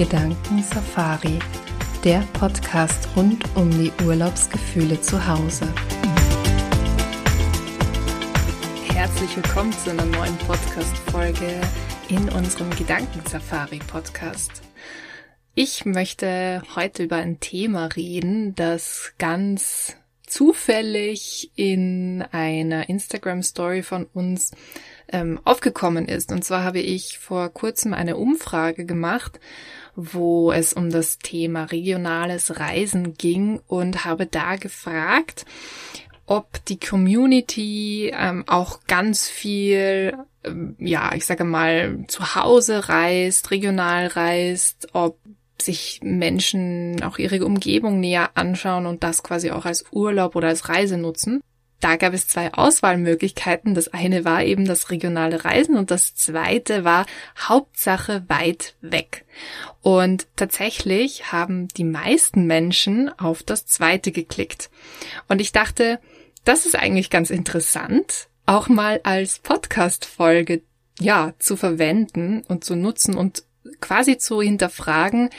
Gedanken Safari, der Podcast rund um die Urlaubsgefühle zu Hause. Herzlich willkommen zu einer neuen Podcast-Folge in unserem Gedanken Safari Podcast. Ich möchte heute über ein Thema reden, das ganz zufällig in einer Instagram Story von uns ähm, aufgekommen ist. Und zwar habe ich vor kurzem eine Umfrage gemacht, wo es um das Thema regionales Reisen ging und habe da gefragt, ob die Community ähm, auch ganz viel, ähm, ja, ich sage mal, zu Hause reist, regional reist, ob sich Menschen auch ihre Umgebung näher anschauen und das quasi auch als Urlaub oder als Reise nutzen. Da gab es zwei Auswahlmöglichkeiten. Das eine war eben das regionale Reisen und das zweite war Hauptsache weit weg. Und tatsächlich haben die meisten Menschen auf das zweite geklickt. Und ich dachte, das ist eigentlich ganz interessant, auch mal als Podcast-Folge, ja, zu verwenden und zu nutzen und quasi zu hinterfragen,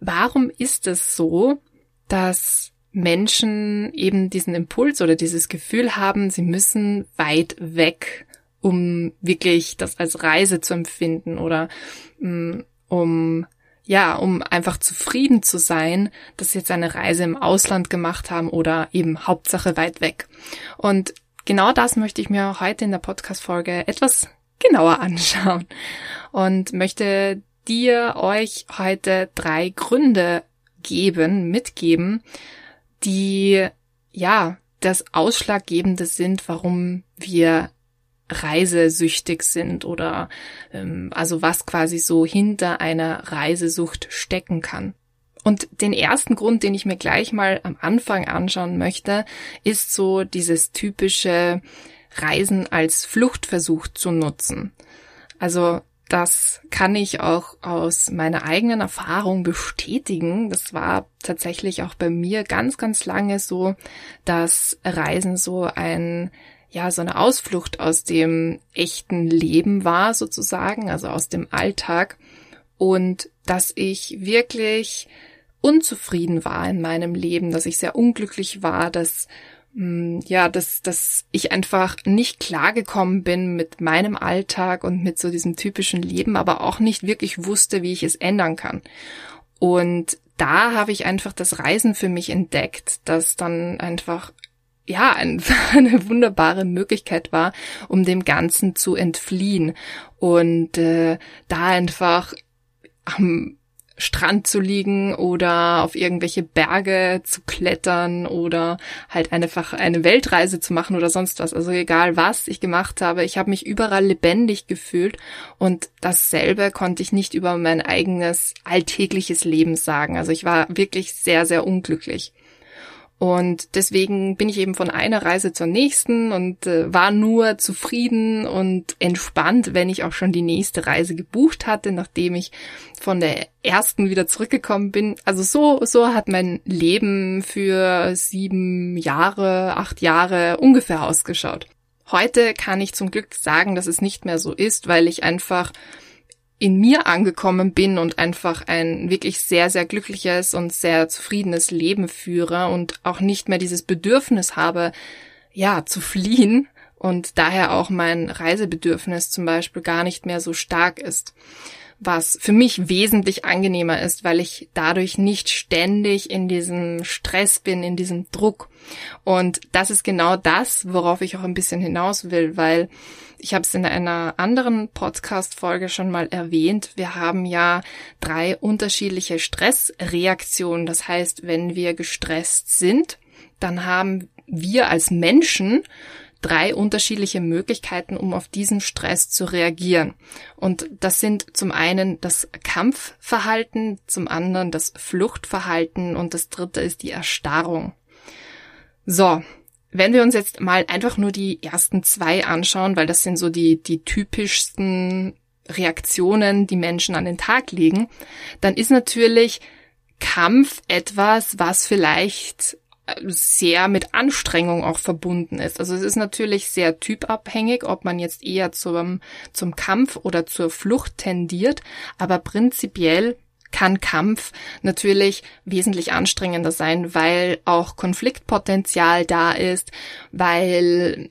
warum ist es so, dass Menschen eben diesen Impuls oder dieses Gefühl haben, sie müssen weit weg, um wirklich das als Reise zu empfinden oder mm, um ja, um einfach zufrieden zu sein, dass sie jetzt eine Reise im Ausland gemacht haben oder eben Hauptsache weit weg. Und genau das möchte ich mir heute in der Podcast-Folge etwas genauer anschauen und möchte dir euch heute drei Gründe geben, mitgeben, die ja das Ausschlaggebende sind, warum wir reisesüchtig sind oder ähm, also was quasi so hinter einer Reisesucht stecken kann. Und den ersten Grund, den ich mir gleich mal am Anfang anschauen möchte, ist so dieses typische Reisen als Fluchtversuch zu nutzen. Also das kann ich auch aus meiner eigenen Erfahrung bestätigen. Das war tatsächlich auch bei mir ganz, ganz lange so, dass Reisen so ein ja, so eine Ausflucht aus dem echten Leben war sozusagen, also aus dem Alltag und dass ich wirklich unzufrieden war in meinem Leben, dass ich sehr unglücklich war, dass ja, dass, dass ich einfach nicht klargekommen bin mit meinem Alltag und mit so diesem typischen Leben, aber auch nicht wirklich wusste, wie ich es ändern kann. Und da habe ich einfach das Reisen für mich entdeckt, das dann einfach ja, eine wunderbare Möglichkeit war, um dem Ganzen zu entfliehen und äh, da einfach am Strand zu liegen oder auf irgendwelche Berge zu klettern oder halt einfach eine Weltreise zu machen oder sonst was. Also egal was ich gemacht habe, ich habe mich überall lebendig gefühlt und dasselbe konnte ich nicht über mein eigenes alltägliches Leben sagen. Also ich war wirklich sehr, sehr unglücklich. Und deswegen bin ich eben von einer Reise zur nächsten und äh, war nur zufrieden und entspannt, wenn ich auch schon die nächste Reise gebucht hatte, nachdem ich von der ersten wieder zurückgekommen bin. Also so, so hat mein Leben für sieben Jahre, acht Jahre ungefähr ausgeschaut. Heute kann ich zum Glück sagen, dass es nicht mehr so ist, weil ich einfach in mir angekommen bin und einfach ein wirklich sehr, sehr glückliches und sehr zufriedenes Leben führe und auch nicht mehr dieses Bedürfnis habe, ja, zu fliehen und daher auch mein Reisebedürfnis zum Beispiel gar nicht mehr so stark ist was für mich wesentlich angenehmer ist, weil ich dadurch nicht ständig in diesem Stress bin, in diesem Druck. Und das ist genau das, worauf ich auch ein bisschen hinaus will, weil ich habe es in einer anderen Podcast-Folge schon mal erwähnt. Wir haben ja drei unterschiedliche Stressreaktionen. Das heißt, wenn wir gestresst sind, dann haben wir als Menschen drei unterschiedliche Möglichkeiten, um auf diesen Stress zu reagieren. Und das sind zum einen das Kampfverhalten, zum anderen das Fluchtverhalten und das dritte ist die Erstarrung. So, wenn wir uns jetzt mal einfach nur die ersten zwei anschauen, weil das sind so die, die typischsten Reaktionen, die Menschen an den Tag legen, dann ist natürlich Kampf etwas, was vielleicht sehr mit Anstrengung auch verbunden ist. Also es ist natürlich sehr typabhängig, ob man jetzt eher zum, zum Kampf oder zur Flucht tendiert, aber prinzipiell kann Kampf natürlich wesentlich anstrengender sein, weil auch Konfliktpotenzial da ist, weil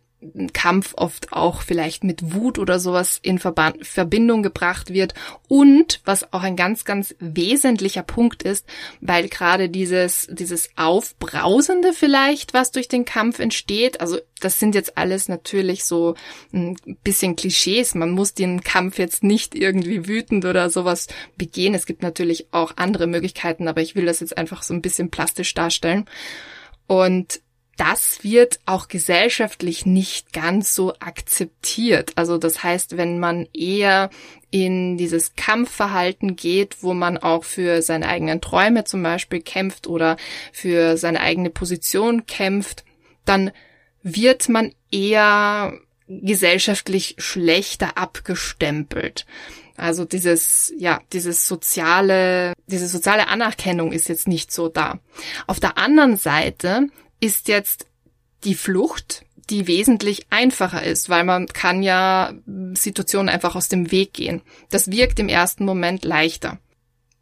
Kampf oft auch vielleicht mit Wut oder sowas in Verband, Verbindung gebracht wird. Und was auch ein ganz, ganz wesentlicher Punkt ist, weil gerade dieses, dieses Aufbrausende vielleicht, was durch den Kampf entsteht, also das sind jetzt alles natürlich so ein bisschen Klischees, man muss den Kampf jetzt nicht irgendwie wütend oder sowas begehen, es gibt natürlich auch andere Möglichkeiten, aber ich will das jetzt einfach so ein bisschen plastisch darstellen. Und das wird auch gesellschaftlich nicht ganz so akzeptiert. Also das heißt, wenn man eher in dieses Kampfverhalten geht, wo man auch für seine eigenen Träume zum Beispiel kämpft oder für seine eigene Position kämpft, dann wird man eher gesellschaftlich schlechter abgestempelt. Also dieses, ja, dieses soziale, diese soziale Anerkennung ist jetzt nicht so da. Auf der anderen Seite ist jetzt die Flucht, die wesentlich einfacher ist, weil man kann ja Situationen einfach aus dem Weg gehen. Das wirkt im ersten Moment leichter.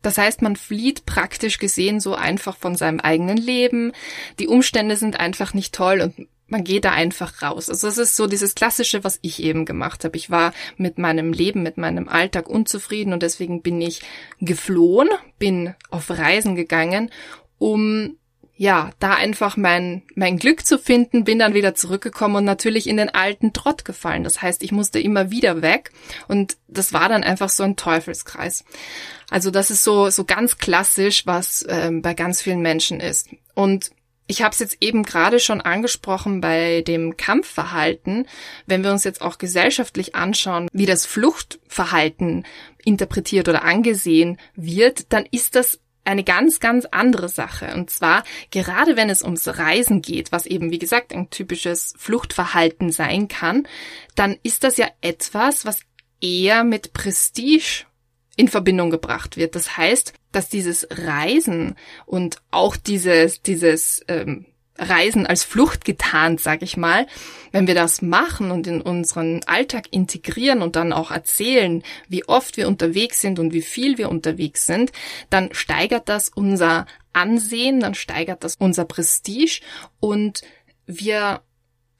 Das heißt, man flieht praktisch gesehen so einfach von seinem eigenen Leben. Die Umstände sind einfach nicht toll und man geht da einfach raus. Also es ist so dieses Klassische, was ich eben gemacht habe. Ich war mit meinem Leben, mit meinem Alltag unzufrieden und deswegen bin ich geflohen, bin auf Reisen gegangen, um ja, da einfach mein, mein Glück zu finden, bin dann wieder zurückgekommen und natürlich in den alten Trott gefallen. Das heißt, ich musste immer wieder weg und das war dann einfach so ein Teufelskreis. Also das ist so, so ganz klassisch, was ähm, bei ganz vielen Menschen ist. Und ich habe es jetzt eben gerade schon angesprochen bei dem Kampfverhalten. Wenn wir uns jetzt auch gesellschaftlich anschauen, wie das Fluchtverhalten interpretiert oder angesehen wird, dann ist das eine ganz, ganz andere Sache. Und zwar, gerade wenn es ums Reisen geht, was eben, wie gesagt, ein typisches Fluchtverhalten sein kann, dann ist das ja etwas, was eher mit Prestige in Verbindung gebracht wird. Das heißt, dass dieses Reisen und auch dieses, dieses ähm, Reisen als Flucht getarnt, sag ich mal. Wenn wir das machen und in unseren Alltag integrieren und dann auch erzählen, wie oft wir unterwegs sind und wie viel wir unterwegs sind, dann steigert das unser Ansehen, dann steigert das unser Prestige und wir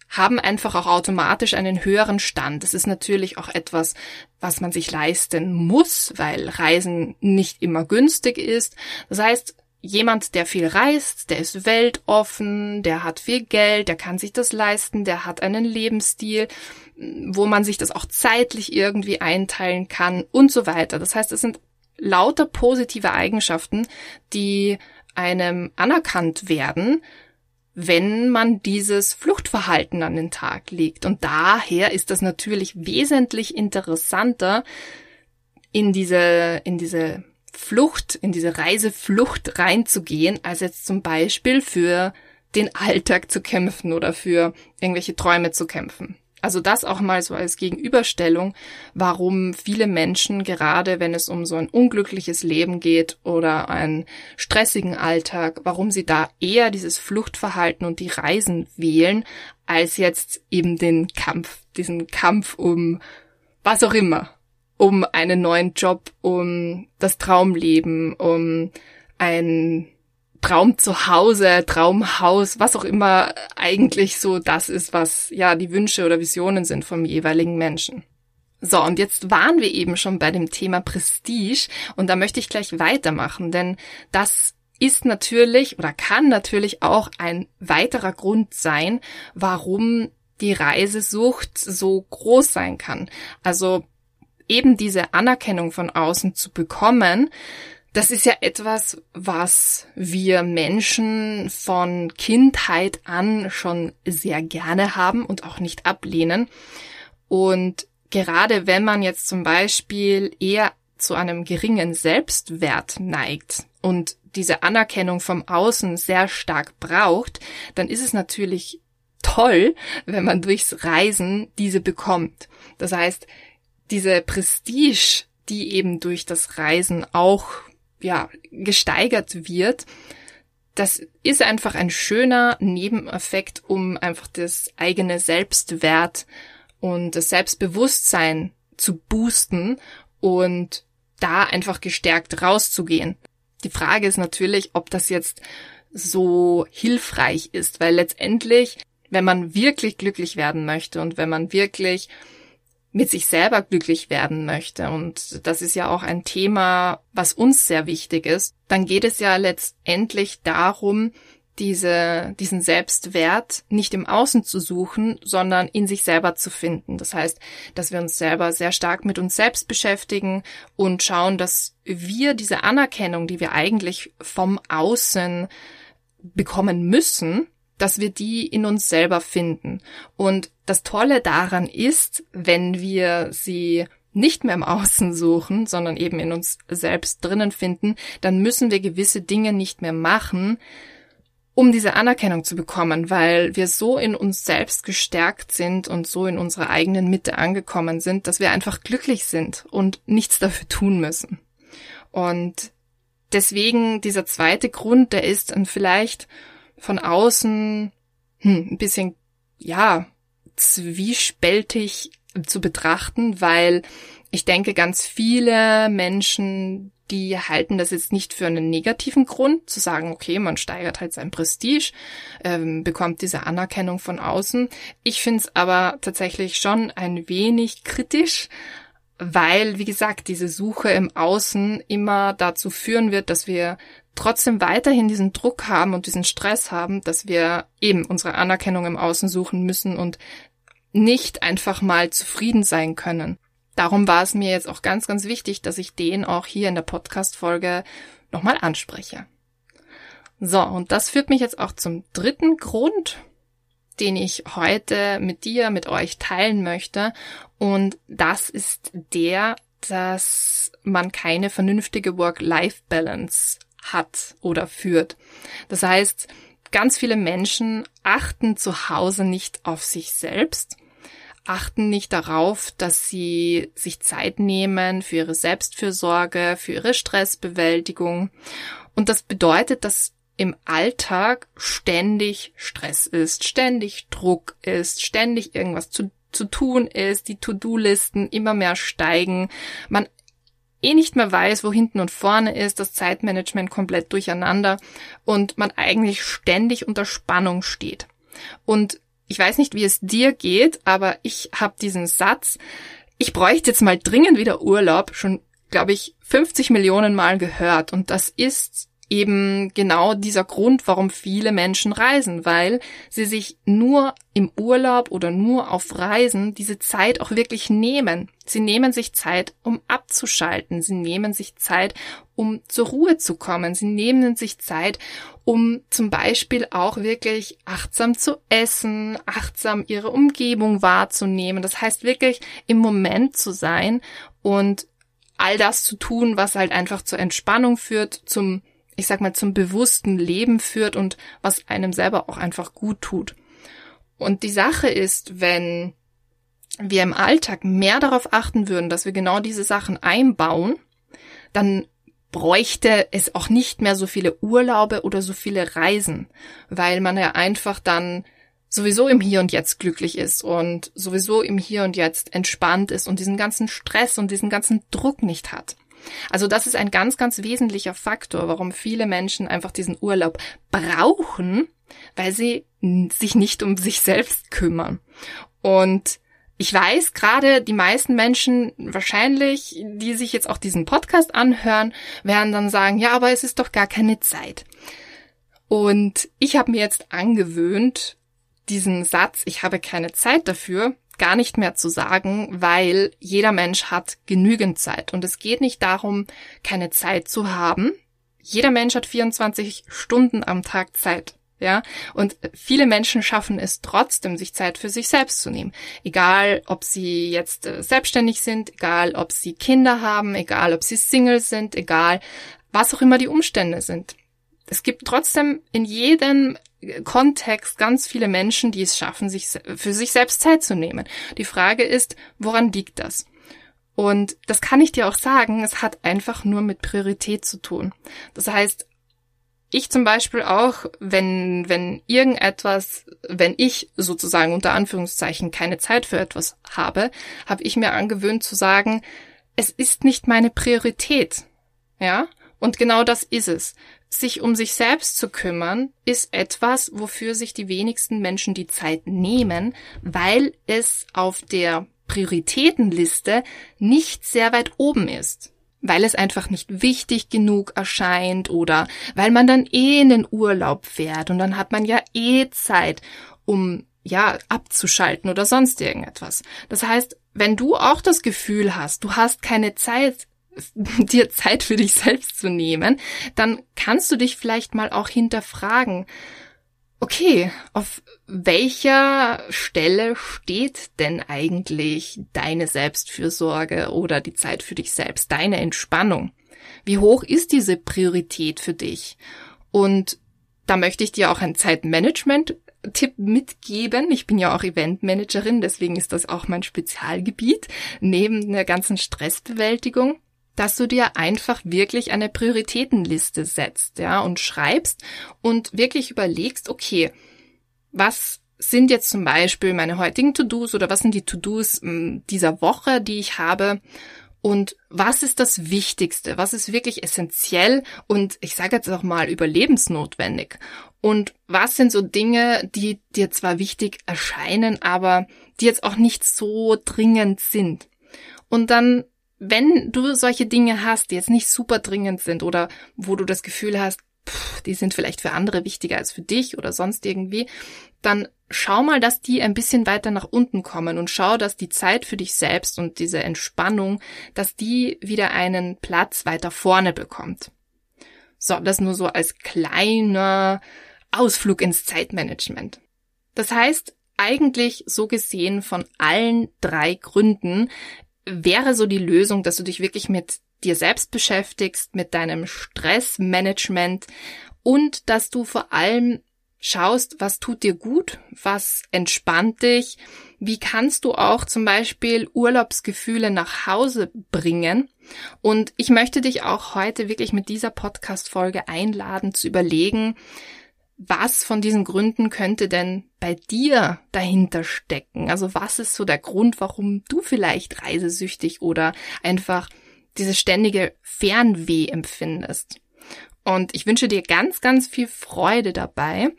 haben einfach auch automatisch einen höheren Stand. Das ist natürlich auch etwas, was man sich leisten muss, weil Reisen nicht immer günstig ist. Das heißt, jemand, der viel reist, der ist weltoffen, der hat viel Geld, der kann sich das leisten, der hat einen Lebensstil, wo man sich das auch zeitlich irgendwie einteilen kann und so weiter. Das heißt, es sind lauter positive Eigenschaften, die einem anerkannt werden, wenn man dieses Fluchtverhalten an den Tag legt. Und daher ist das natürlich wesentlich interessanter, in diese, in diese Flucht, in diese Reiseflucht reinzugehen, als jetzt zum Beispiel für den Alltag zu kämpfen oder für irgendwelche Träume zu kämpfen. Also das auch mal so als Gegenüberstellung, warum viele Menschen, gerade wenn es um so ein unglückliches Leben geht oder einen stressigen Alltag, warum sie da eher dieses Fluchtverhalten und die Reisen wählen, als jetzt eben den Kampf, diesen Kampf um was auch immer um einen neuen Job, um das Traumleben, um ein Traum zu Hause, Traumhaus, was auch immer eigentlich so das ist, was ja die Wünsche oder Visionen sind vom jeweiligen Menschen. So, und jetzt waren wir eben schon bei dem Thema Prestige und da möchte ich gleich weitermachen, denn das ist natürlich oder kann natürlich auch ein weiterer Grund sein, warum die Reisesucht so groß sein kann. Also eben diese Anerkennung von außen zu bekommen, das ist ja etwas, was wir Menschen von Kindheit an schon sehr gerne haben und auch nicht ablehnen. Und gerade wenn man jetzt zum Beispiel eher zu einem geringen Selbstwert neigt und diese Anerkennung vom Außen sehr stark braucht, dann ist es natürlich toll, wenn man durchs Reisen diese bekommt. Das heißt, diese Prestige, die eben durch das Reisen auch ja gesteigert wird, das ist einfach ein schöner Nebeneffekt, um einfach das eigene Selbstwert und das Selbstbewusstsein zu boosten und da einfach gestärkt rauszugehen. Die Frage ist natürlich, ob das jetzt so hilfreich ist, weil letztendlich, wenn man wirklich glücklich werden möchte und wenn man wirklich mit sich selber glücklich werden möchte, und das ist ja auch ein Thema, was uns sehr wichtig ist, dann geht es ja letztendlich darum, diese, diesen Selbstwert nicht im Außen zu suchen, sondern in sich selber zu finden. Das heißt, dass wir uns selber sehr stark mit uns selbst beschäftigen und schauen, dass wir diese Anerkennung, die wir eigentlich vom Außen bekommen müssen, dass wir die in uns selber finden. Und das Tolle daran ist, wenn wir sie nicht mehr im Außen suchen, sondern eben in uns selbst drinnen finden, dann müssen wir gewisse Dinge nicht mehr machen, um diese Anerkennung zu bekommen, weil wir so in uns selbst gestärkt sind und so in unserer eigenen Mitte angekommen sind, dass wir einfach glücklich sind und nichts dafür tun müssen. Und deswegen dieser zweite Grund, der ist dann vielleicht von außen hm, ein bisschen, ja, zwiespältig zu betrachten, weil ich denke, ganz viele Menschen, die halten das jetzt nicht für einen negativen Grund, zu sagen, okay, man steigert halt sein Prestige, ähm, bekommt diese Anerkennung von außen. Ich finde es aber tatsächlich schon ein wenig kritisch, weil, wie gesagt, diese Suche im Außen immer dazu führen wird, dass wir trotzdem weiterhin diesen Druck haben und diesen Stress haben, dass wir eben unsere Anerkennung im Außen suchen müssen und nicht einfach mal zufrieden sein können. Darum war es mir jetzt auch ganz, ganz wichtig, dass ich den auch hier in der Podcast-Folge nochmal anspreche. So, und das führt mich jetzt auch zum dritten Grund, den ich heute mit dir, mit euch teilen möchte. Und das ist der, dass man keine vernünftige Work-Life-Balance hat oder führt. Das heißt, ganz viele Menschen achten zu Hause nicht auf sich selbst achten nicht darauf, dass sie sich Zeit nehmen für ihre Selbstfürsorge, für ihre Stressbewältigung. Und das bedeutet, dass im Alltag ständig Stress ist, ständig Druck ist, ständig irgendwas zu, zu tun ist, die To-Do-Listen immer mehr steigen, man eh nicht mehr weiß, wo hinten und vorne ist, das Zeitmanagement komplett durcheinander und man eigentlich ständig unter Spannung steht. Und ich weiß nicht, wie es dir geht, aber ich habe diesen Satz, ich bräuchte jetzt mal dringend wieder Urlaub, schon, glaube ich, 50 Millionen Mal gehört. Und das ist eben genau dieser Grund, warum viele Menschen reisen, weil sie sich nur im Urlaub oder nur auf Reisen diese Zeit auch wirklich nehmen. Sie nehmen sich Zeit, um abzuschalten. Sie nehmen sich Zeit, um zur Ruhe zu kommen. Sie nehmen sich Zeit, um zum Beispiel auch wirklich achtsam zu essen, achtsam ihre Umgebung wahrzunehmen. Das heißt wirklich im Moment zu sein und all das zu tun, was halt einfach zur Entspannung führt, zum ich sag mal, zum bewussten Leben führt und was einem selber auch einfach gut tut. Und die Sache ist, wenn wir im Alltag mehr darauf achten würden, dass wir genau diese Sachen einbauen, dann bräuchte es auch nicht mehr so viele Urlaube oder so viele Reisen, weil man ja einfach dann sowieso im Hier und Jetzt glücklich ist und sowieso im Hier und Jetzt entspannt ist und diesen ganzen Stress und diesen ganzen Druck nicht hat. Also das ist ein ganz, ganz wesentlicher Faktor, warum viele Menschen einfach diesen Urlaub brauchen, weil sie sich nicht um sich selbst kümmern. Und ich weiß, gerade die meisten Menschen wahrscheinlich, die sich jetzt auch diesen Podcast anhören, werden dann sagen, ja, aber es ist doch gar keine Zeit. Und ich habe mir jetzt angewöhnt, diesen Satz, ich habe keine Zeit dafür, gar nicht mehr zu sagen, weil jeder Mensch hat genügend Zeit. Und es geht nicht darum, keine Zeit zu haben. Jeder Mensch hat 24 Stunden am Tag Zeit. Ja, und viele Menschen schaffen es trotzdem, sich Zeit für sich selbst zu nehmen. Egal, ob sie jetzt äh, selbstständig sind, egal, ob sie Kinder haben, egal, ob sie Single sind, egal, was auch immer die Umstände sind. Es gibt trotzdem in jedem Kontext ganz viele Menschen, die es schaffen, sich für sich selbst Zeit zu nehmen. Die Frage ist, woran liegt das? Und das kann ich dir auch sagen, es hat einfach nur mit Priorität zu tun. Das heißt, ich zum Beispiel auch, wenn, wenn irgendetwas, wenn ich sozusagen unter Anführungszeichen keine Zeit für etwas habe, habe ich mir angewöhnt zu sagen, es ist nicht meine Priorität. Ja? Und genau das ist es. Sich um sich selbst zu kümmern, ist etwas, wofür sich die wenigsten Menschen die Zeit nehmen, weil es auf der Prioritätenliste nicht sehr weit oben ist. Weil es einfach nicht wichtig genug erscheint oder weil man dann eh in den Urlaub fährt und dann hat man ja eh Zeit, um ja, abzuschalten oder sonst irgendetwas. Das heißt, wenn du auch das Gefühl hast, du hast keine Zeit, dir Zeit für dich selbst zu nehmen, dann kannst du dich vielleicht mal auch hinterfragen, okay, auf welcher Stelle steht denn eigentlich deine Selbstfürsorge oder die Zeit für dich selbst, deine Entspannung? Wie hoch ist diese Priorität für dich? Und da möchte ich dir auch ein Zeitmanagement-Tipp mitgeben. Ich bin ja auch Eventmanagerin, deswegen ist das auch mein Spezialgebiet, neben der ganzen Stressbewältigung dass du dir einfach wirklich eine Prioritätenliste setzt, ja, und schreibst und wirklich überlegst, okay, was sind jetzt zum Beispiel meine heutigen To-Dos oder was sind die To-Dos hm, dieser Woche, die ich habe? Und was ist das Wichtigste, was ist wirklich essentiell und ich sage jetzt auch mal überlebensnotwendig? Und was sind so Dinge, die dir zwar wichtig erscheinen, aber die jetzt auch nicht so dringend sind. Und dann wenn du solche Dinge hast, die jetzt nicht super dringend sind oder wo du das Gefühl hast, pff, die sind vielleicht für andere wichtiger als für dich oder sonst irgendwie, dann schau mal, dass die ein bisschen weiter nach unten kommen und schau, dass die Zeit für dich selbst und diese Entspannung, dass die wieder einen Platz weiter vorne bekommt. So, das nur so als kleiner Ausflug ins Zeitmanagement. Das heißt, eigentlich so gesehen von allen drei Gründen wäre so die Lösung, dass du dich wirklich mit dir selbst beschäftigst, mit deinem Stressmanagement und dass du vor allem schaust, was tut dir gut, was entspannt dich, wie kannst du auch zum Beispiel Urlaubsgefühle nach Hause bringen. Und ich möchte dich auch heute wirklich mit dieser Podcast-Folge einladen zu überlegen, was von diesen Gründen könnte denn bei dir dahinter stecken? Also was ist so der Grund, warum du vielleicht reisesüchtig oder einfach dieses ständige Fernweh empfindest? Und ich wünsche dir ganz, ganz viel Freude dabei.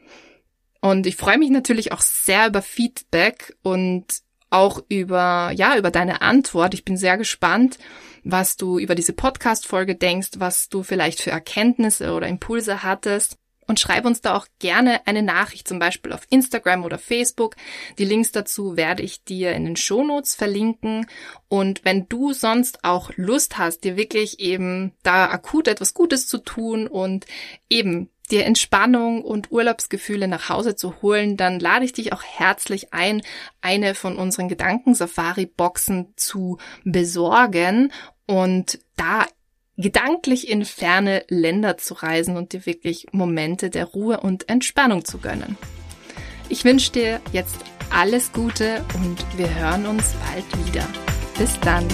Und ich freue mich natürlich auch sehr über Feedback und auch über, ja, über deine Antwort. Ich bin sehr gespannt, was du über diese Podcast-Folge denkst, was du vielleicht für Erkenntnisse oder Impulse hattest und schreib uns da auch gerne eine Nachricht, zum Beispiel auf Instagram oder Facebook. Die Links dazu werde ich dir in den Shownotes verlinken. Und wenn du sonst auch Lust hast, dir wirklich eben da akut etwas Gutes zu tun und eben dir Entspannung und Urlaubsgefühle nach Hause zu holen, dann lade ich dich auch herzlich ein, eine von unseren Gedankensafari-Boxen zu besorgen und da gedanklich in ferne Länder zu reisen und dir wirklich Momente der Ruhe und Entspannung zu gönnen. Ich wünsche dir jetzt alles Gute und wir hören uns bald wieder. Bis dann.